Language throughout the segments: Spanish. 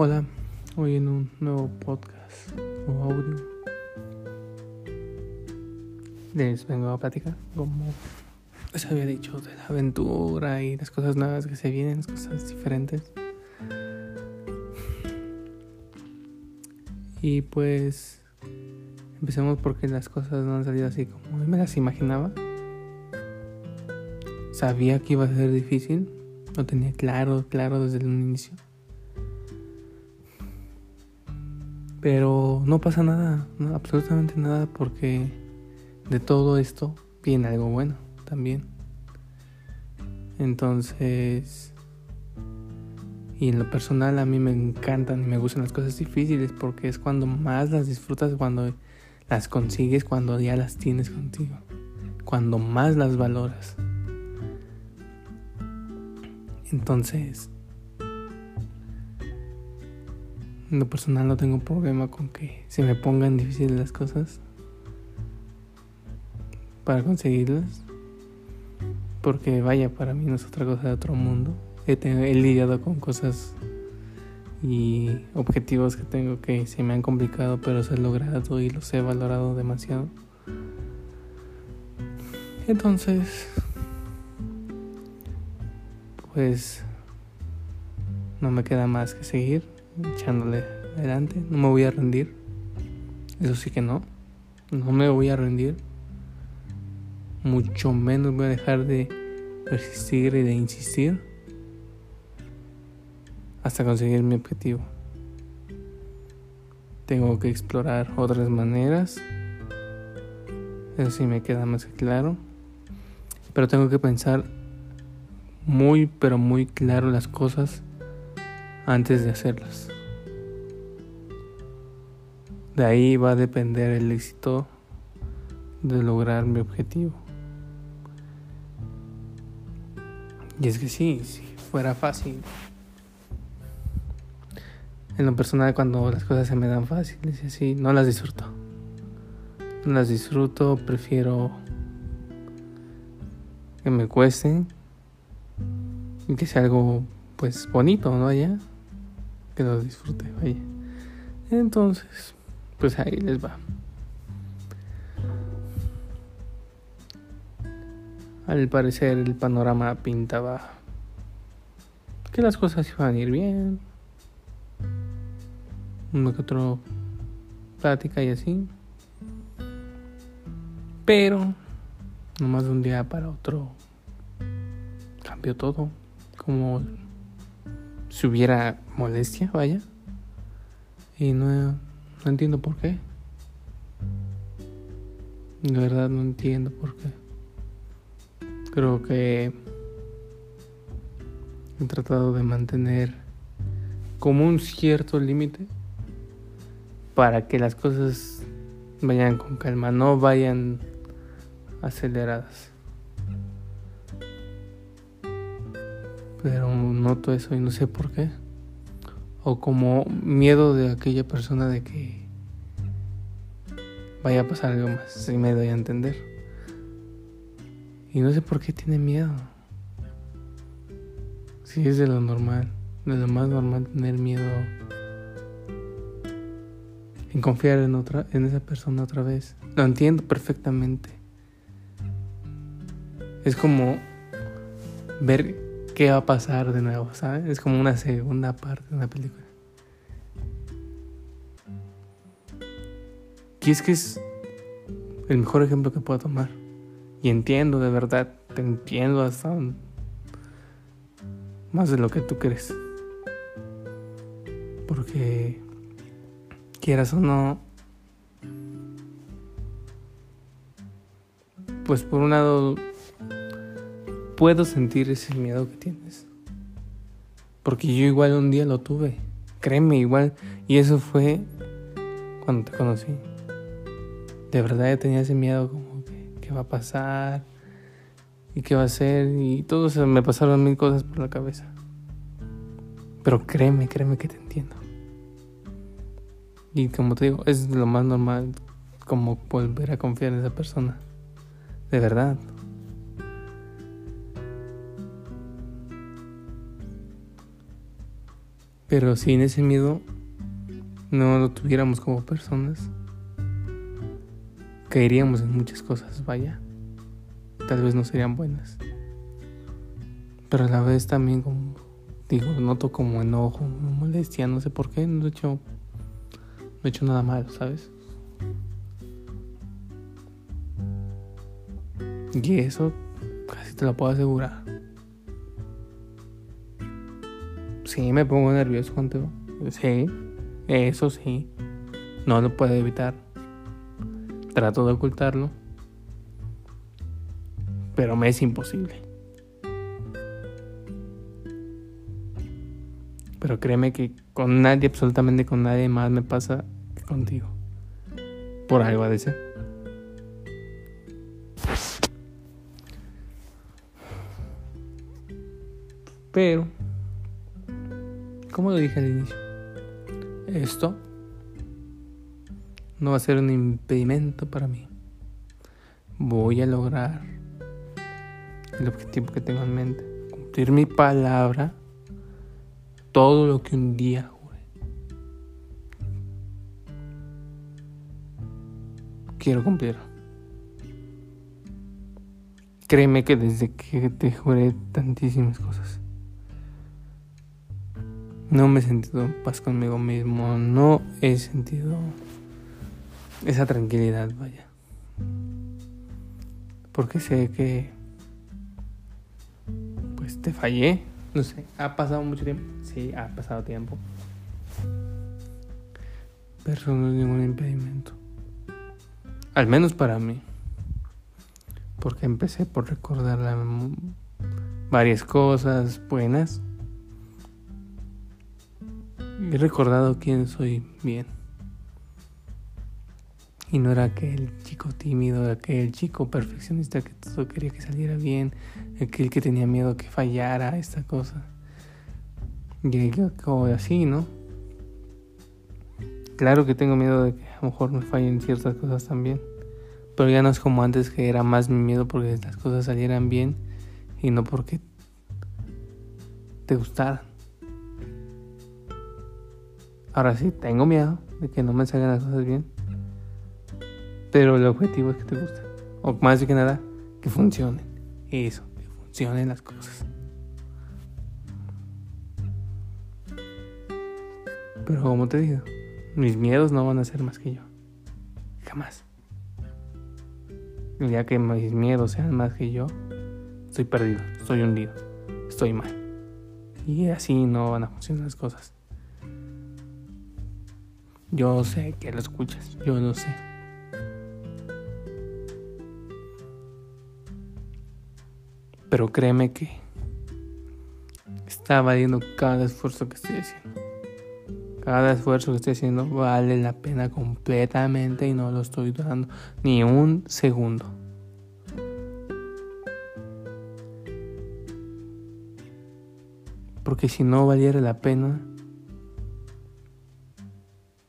Hola, hoy en un nuevo podcast o audio les vengo a platicar como les había dicho de la aventura y las cosas nuevas que se vienen, las cosas diferentes. Y pues empecemos porque las cosas no han salido así como me las imaginaba. Sabía que iba a ser difícil, lo tenía claro, claro desde el inicio. Pero no pasa nada, absolutamente nada, porque de todo esto viene algo bueno también. Entonces, y en lo personal a mí me encantan y me gustan las cosas difíciles porque es cuando más las disfrutas, cuando las consigues, cuando ya las tienes contigo, cuando más las valoras. Entonces, en lo personal no tengo problema con que se me pongan difíciles las cosas para conseguirlas. Porque vaya, para mí no es otra cosa de otro mundo. He, he lidiado con cosas y objetivos que tengo que se me han complicado, pero se han logrado y los he valorado demasiado. Entonces, pues no me queda más que seguir echándole adelante. No me voy a rendir. Eso sí que no. No me voy a rendir. Mucho menos voy a dejar de persistir y de insistir hasta conseguir mi objetivo. Tengo que explorar otras maneras. Eso sí me queda más que claro. Pero tengo que pensar muy, pero muy claro las cosas antes de hacerlas. De ahí va a depender el éxito de lograr mi objetivo. Y es que sí, si fuera fácil. En lo personal cuando las cosas se me dan fáciles y así, no las disfruto. No las disfruto, prefiero que me cuesten y que sea algo pues bonito, ¿no? Ya que lo disfrute, vaya. Entonces, pues ahí les va. Al parecer el panorama pintaba que las cosas iban a ir bien. Uno que otro plática y así. Pero, nomás de un día para otro, cambió todo. Como si hubiera molestia, vaya. Y no, no entiendo por qué. De verdad no entiendo por qué. Creo que he tratado de mantener como un cierto límite para que las cosas vayan con calma, no vayan aceleradas. Pero noto eso y no sé por qué. O como miedo de aquella persona de que vaya a pasar algo más, si me doy a entender. Y no sé por qué tiene miedo. Si es de lo normal, de lo más normal tener miedo en confiar en otra en esa persona otra vez. Lo entiendo perfectamente. Es como ver qué va a pasar de nuevo, ¿sabes? Es como una segunda parte de una película. Y es que es el mejor ejemplo que puedo tomar. Y entiendo, de verdad, te entiendo hasta más de lo que tú crees. Porque quieras o no, pues por un lado puedo sentir ese miedo que tienes. Porque yo igual un día lo tuve. Créeme, igual. Y eso fue cuando te conocí. De verdad yo tenía ese miedo como que qué va a pasar y qué va a ser. Y todo se me pasaron mil cosas por la cabeza. Pero créeme, créeme que te entiendo. Y como te digo, es lo más normal como volver a confiar en esa persona. De verdad. Pero si en ese miedo no lo tuviéramos como personas, caeríamos en muchas cosas, vaya. Tal vez no serían buenas. Pero a la vez también como digo, noto como enojo, molestia, no sé por qué, no he hecho no he hecho nada malo, ¿sabes? Y eso casi te lo puedo asegurar. Sí, me pongo nervioso contigo. Sí, eso sí. No lo puedo evitar. Trato de ocultarlo. Pero me es imposible. Pero créeme que con nadie, absolutamente con nadie más me pasa que contigo. Por algo ha de ser. Pero, como lo dije al inicio, esto no va a ser un impedimento para mí. Voy a lograr el objetivo que tengo en mente, cumplir mi palabra todo lo que un día juré. Quiero cumplir. Créeme que desde que te juré tantísimas cosas, no me he sentido en paz conmigo mismo, no he sentido esa tranquilidad, vaya. Porque sé que pues te fallé, no sé, ha pasado mucho tiempo. Sí, ha pasado tiempo. Pero no es ningún impedimento. Al menos para mí. Porque empecé por recordar varias cosas buenas. He recordado quién soy bien. Y no era aquel chico tímido, aquel chico perfeccionista que todo quería que saliera bien, aquel que tenía miedo que fallara esta cosa. Y como así, ¿no? Claro que tengo miedo de que a lo mejor me fallen ciertas cosas también. Pero ya no es como antes que era más mi miedo porque las cosas salieran bien y no porque te gustaran. Ahora sí, tengo miedo de que no me salgan las cosas bien pero el objetivo es que te guste. O más que nada, que funcionen. Eso, que funcionen las cosas. Pero como te digo, mis miedos no van a ser más que yo. Jamás. El día que mis miedos sean más que yo, estoy perdido, estoy hundido, estoy mal. Y así no van a funcionar las cosas. Yo sé que lo escuchas, yo lo sé. Pero créeme que está valiendo cada esfuerzo que estoy haciendo. Cada esfuerzo que estoy haciendo vale la pena completamente y no lo estoy dando ni un segundo. Porque si no valiera la pena,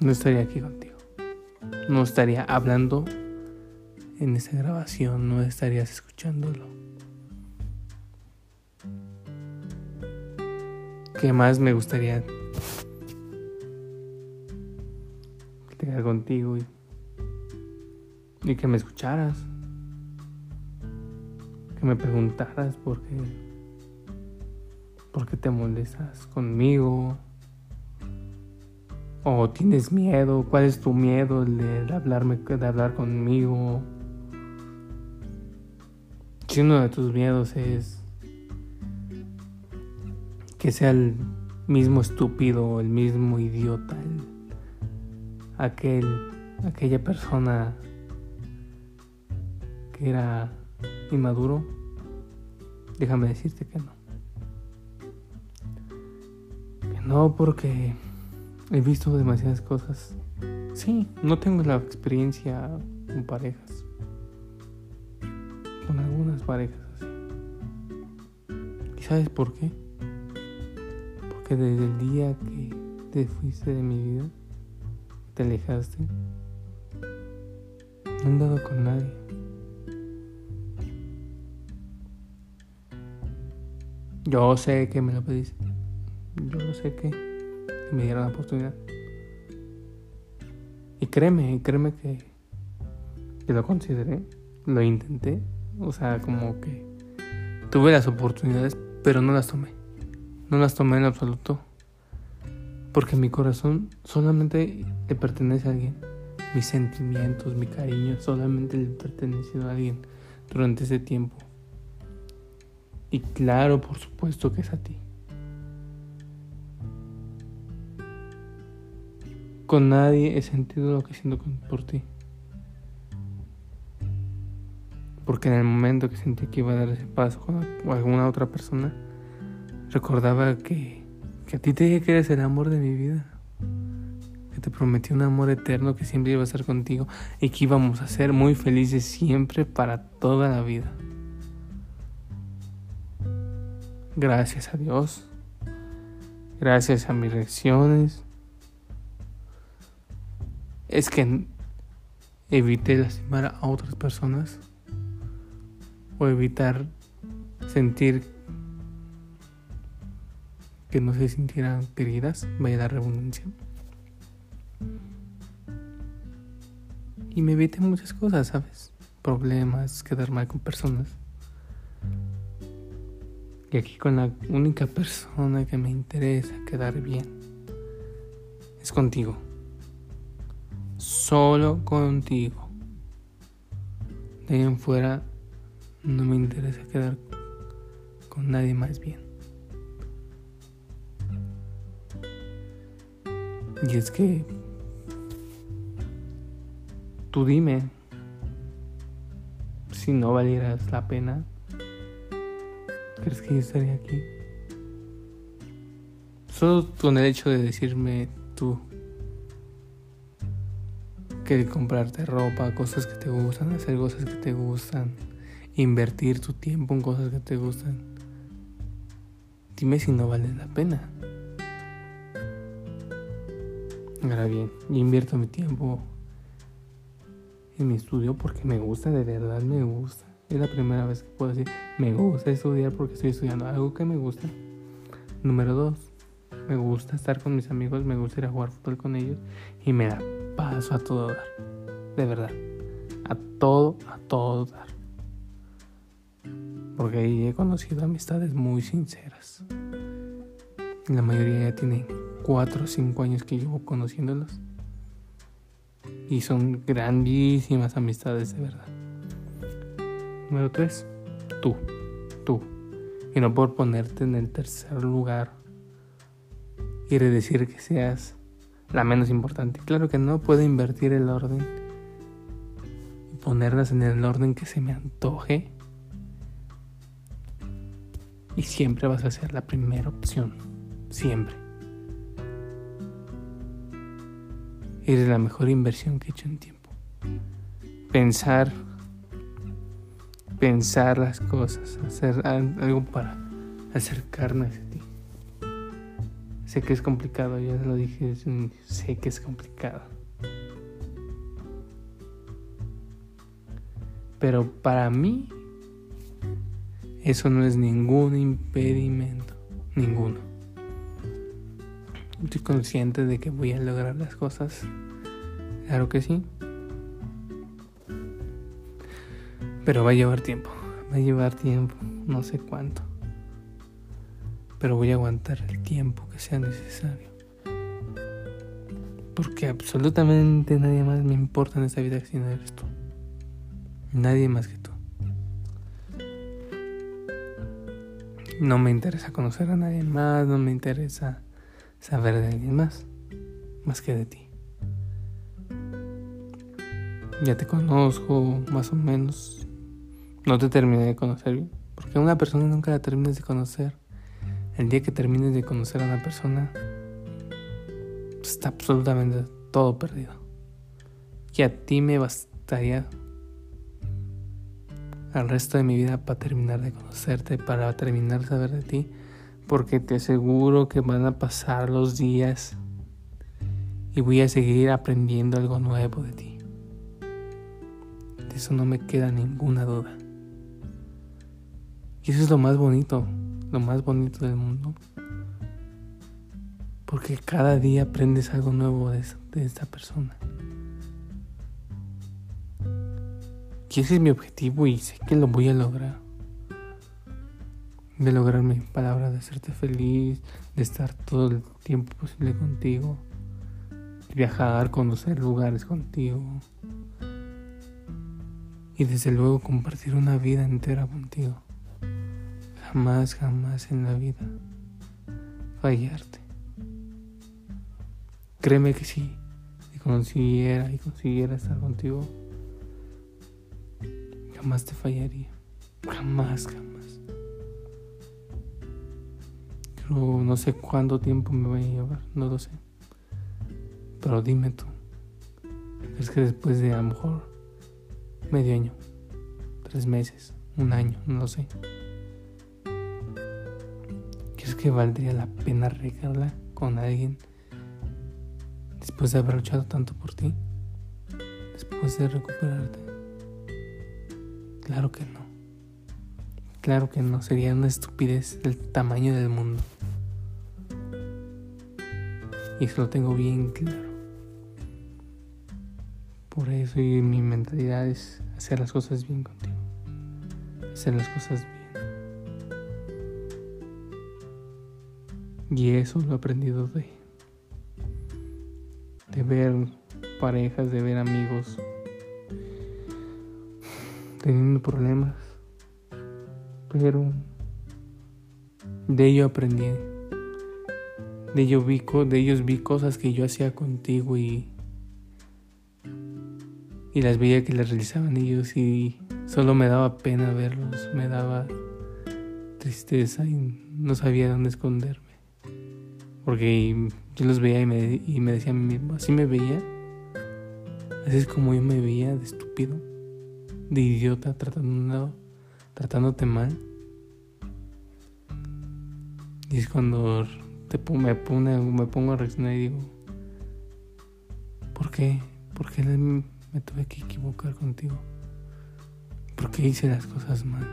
no estaría aquí contigo. No estaría hablando en esta grabación, no estarías escuchándolo. ¿Qué más me gustaría tener contigo y, y que me escucharas? Que me preguntaras por qué, por qué te molestas conmigo. ¿O tienes miedo? ¿Cuál es tu miedo de, hablarme, de hablar conmigo? Si uno de tus miedos es que sea el mismo estúpido, el mismo idiota, aquel, aquella persona que era inmaduro, déjame decirte que no. Que no porque he visto demasiadas cosas. Sí, no tengo la experiencia con parejas. Con algunas parejas así. ¿Y sabes por qué? desde el día que te fuiste de mi vida, te alejaste, no he andado con nadie. Yo sé que me lo pediste. Yo sé que me dieron la oportunidad. Y créeme, créeme que, que lo consideré, lo intenté, o sea, como que tuve las oportunidades, pero no las tomé. No las tomé en absoluto. Porque mi corazón solamente le pertenece a alguien. Mis sentimientos, mi cariño, solamente le pertenece a alguien durante ese tiempo. Y claro, por supuesto que es a ti. Con nadie he sentido lo que siento por ti. Porque en el momento que sentí que iba a dar ese paso con alguna otra persona, recordaba que, que a ti te dije que eres el amor de mi vida. Que te prometí un amor eterno que siempre iba a estar contigo y que íbamos a ser muy felices siempre para toda la vida. Gracias a Dios. Gracias a mis reacciones es que evité lastimar a otras personas o evitar sentir que no se sintieran queridas, vaya la redundancia. Y me evité muchas cosas, ¿sabes? Problemas, quedar mal con personas. Y aquí con la única persona que me interesa quedar bien es contigo solo contigo. De ahí en fuera no me interesa quedar con nadie más bien. Y es que tú dime si no valieras la pena. ¿Crees que yo estaría aquí? Solo con el hecho de decirme tú que comprarte ropa, cosas que te gustan, hacer cosas que te gustan, invertir tu tiempo en cosas que te gustan. Dime si no vale la pena. Ahora bien, yo invierto mi tiempo en mi estudio porque me gusta, de verdad me gusta. Es la primera vez que puedo decir, me gusta estudiar porque estoy estudiando algo que me gusta. Número dos, me gusta estar con mis amigos, me gusta ir a jugar fútbol con ellos y me da paso a todo dar. De verdad. A todo, a todo dar. Porque ahí he conocido amistades muy sinceras. La mayoría ya tienen 4 o 5 años que llevo conociéndolos. Y son grandísimas amistades de verdad. Número 3. Tú. Tú. Y no por ponerte en el tercer lugar quiere decir que seas la menos importante. Claro que no puedo invertir el orden y ponerlas en el orden que se me antoje. Y siempre vas a ser la primera opción. Siempre. Eres la mejor inversión que he hecho en tiempo. Pensar, pensar las cosas, hacer algo para acercarme a ti. Sé que es complicado, ya lo dije, sé que es complicado. Pero para mí eso no es ningún impedimento, ninguno. Estoy consciente de que voy a lograr las cosas. Claro que sí. Pero va a llevar tiempo. Va a llevar tiempo. No sé cuánto pero voy a aguantar el tiempo que sea necesario. Porque absolutamente nadie más me importa en esta vida que si no eres tú. Nadie más que tú. No me interesa conocer a nadie más, no me interesa saber de alguien más, más que de ti. Ya te conozco más o menos. No te terminé de conocer bien, porque una persona nunca la terminas de conocer. El día que termines de conocer a una persona, está absolutamente todo perdido. Y a ti me bastaría al resto de mi vida para terminar de conocerte, para terminar de saber de ti, porque te aseguro que van a pasar los días y voy a seguir aprendiendo algo nuevo de ti. De eso no me queda ninguna duda. Y eso es lo más bonito lo más bonito del mundo. Porque cada día aprendes algo nuevo de, esta persona. Y ese es mi objetivo y sé que lo voy a lograr. De lograr mi palabra, de hacerte feliz, de estar todo el tiempo posible contigo, viajar, conocer lugares contigo y desde luego compartir una vida entera contigo. Jamás, jamás en la vida fallarte. Créeme que sí, si consiguiera y consiguiera estar contigo, jamás te fallaría. Jamás, jamás. Pero no sé cuánto tiempo me voy a llevar, no lo sé. Pero dime tú, es que después de a lo mejor medio año, tres meses, un año, no lo sé. ¿Crees que valdría la pena regarla con alguien después de haber luchado tanto por ti? Después de recuperarte. Claro que no. Claro que no, sería una estupidez del tamaño del mundo. Y eso lo tengo bien claro. Por eso y mi mentalidad es hacer las cosas bien contigo. Hacer las cosas bien. Y eso lo he aprendido de, de ver parejas, de ver amigos teniendo problemas. Pero de ello aprendí. De, ello vi, de ellos vi cosas que yo hacía contigo y y las veía que las realizaban ellos y solo me daba pena verlos, me daba tristeza y no sabía dónde esconderme. Porque yo los veía y me, y me decía a mí mismo, así me veía, así es como yo me veía de estúpido, de idiota, tratando, tratándote mal. Y es cuando me, pone, me pongo a reaccionar y digo, ¿por qué? ¿Por qué me tuve que equivocar contigo. Porque hice las cosas mal.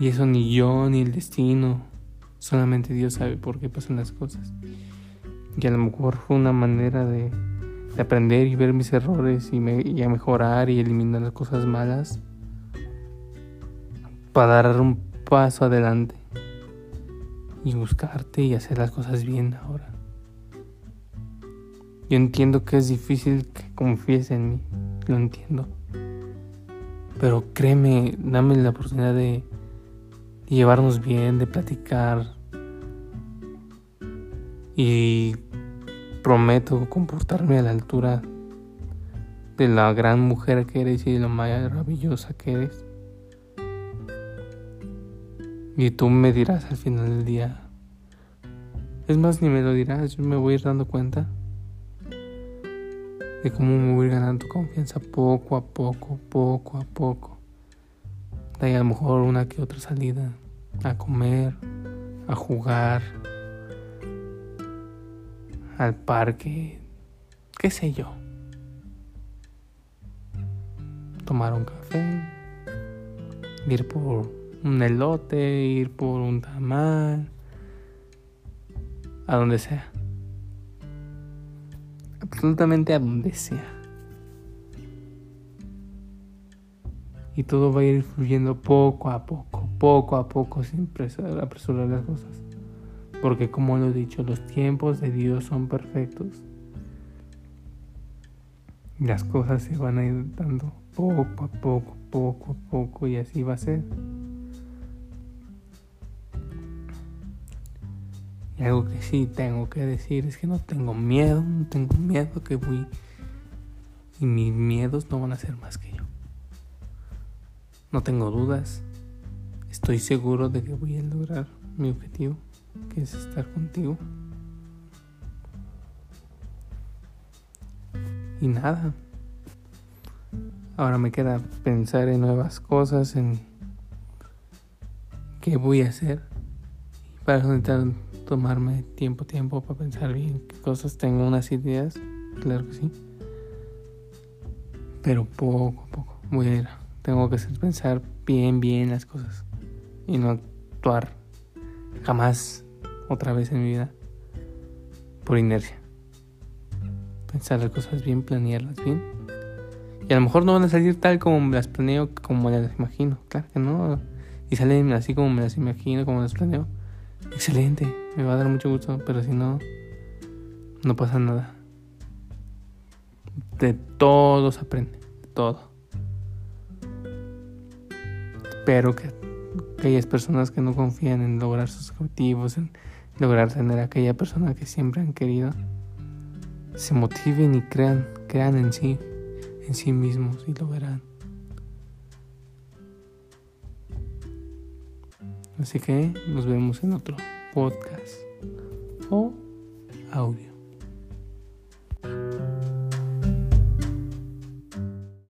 Y eso ni yo ni el destino. Solamente Dios sabe por qué pasan las cosas. Y a lo mejor fue una manera de, aprender y ver mis errores y, y a mejorar y eliminar las cosas malas. Para dar un paso adelante. Y buscarte y hacer las cosas bien ahora. Yo entiendo que es difícil que confíes en mí, lo entiendo. Pero créeme, dame la oportunidad de llevarnos bien, de platicar. Y prometo comportarme a la altura de la gran mujer que eres y de lo maravillosa que eres. Y tú me dirás al final del día. Es más, ni me lo dirás, yo me voy a ir dando cuenta de cómo me voy ganando tu confianza poco a poco, poco a poco. Ahí a lo mejor una que otra salida a comer, a jugar, al parque, qué sé yo. Tomar un café, ir por un elote, ir por un tamal, a donde sea absolutamente a donde sea. Y todo va a ir fluyendo poco a poco, poco a poco, sin apresurar las cosas. Porque como lo he dicho, los tiempos de Dios son perfectos. Las cosas se van a ir dando poco a poco, poco a poco, y así va a ser. Y algo que sí tengo que decir es que no tengo miedo, no tengo miedo que voy... Y mis miedos no van a ser más que yo. No tengo dudas. Estoy seguro de que voy a lograr mi objetivo, que es estar contigo. Y nada. Ahora me queda pensar en nuevas cosas, en qué voy a hacer. Para eso tomarme tiempo, tiempo para pensar bien qué cosas tengo unas ideas, claro que sí. Pero poco a poco voy a ir. Tengo que pensar bien, bien las cosas y no actuar jamás otra vez en mi vida por inercia. Pensar las cosas bien, planearlas bien. Y a lo mejor no van a salir tal como las planeo, como las imagino. Claro que no. Y salen así como me las imagino, como las planeo. Excelente, me va a dar mucho gusto, pero si no, no pasa nada. De todo se aprende, de todo. Espero que aquellas personas que no confían en lograr sus objetivos, en lograr tener a aquella persona que siempre han querido, se motiven y crean, crean en sí, en sí mismos y lo verán. Así que nos vemos en otro podcast o audio.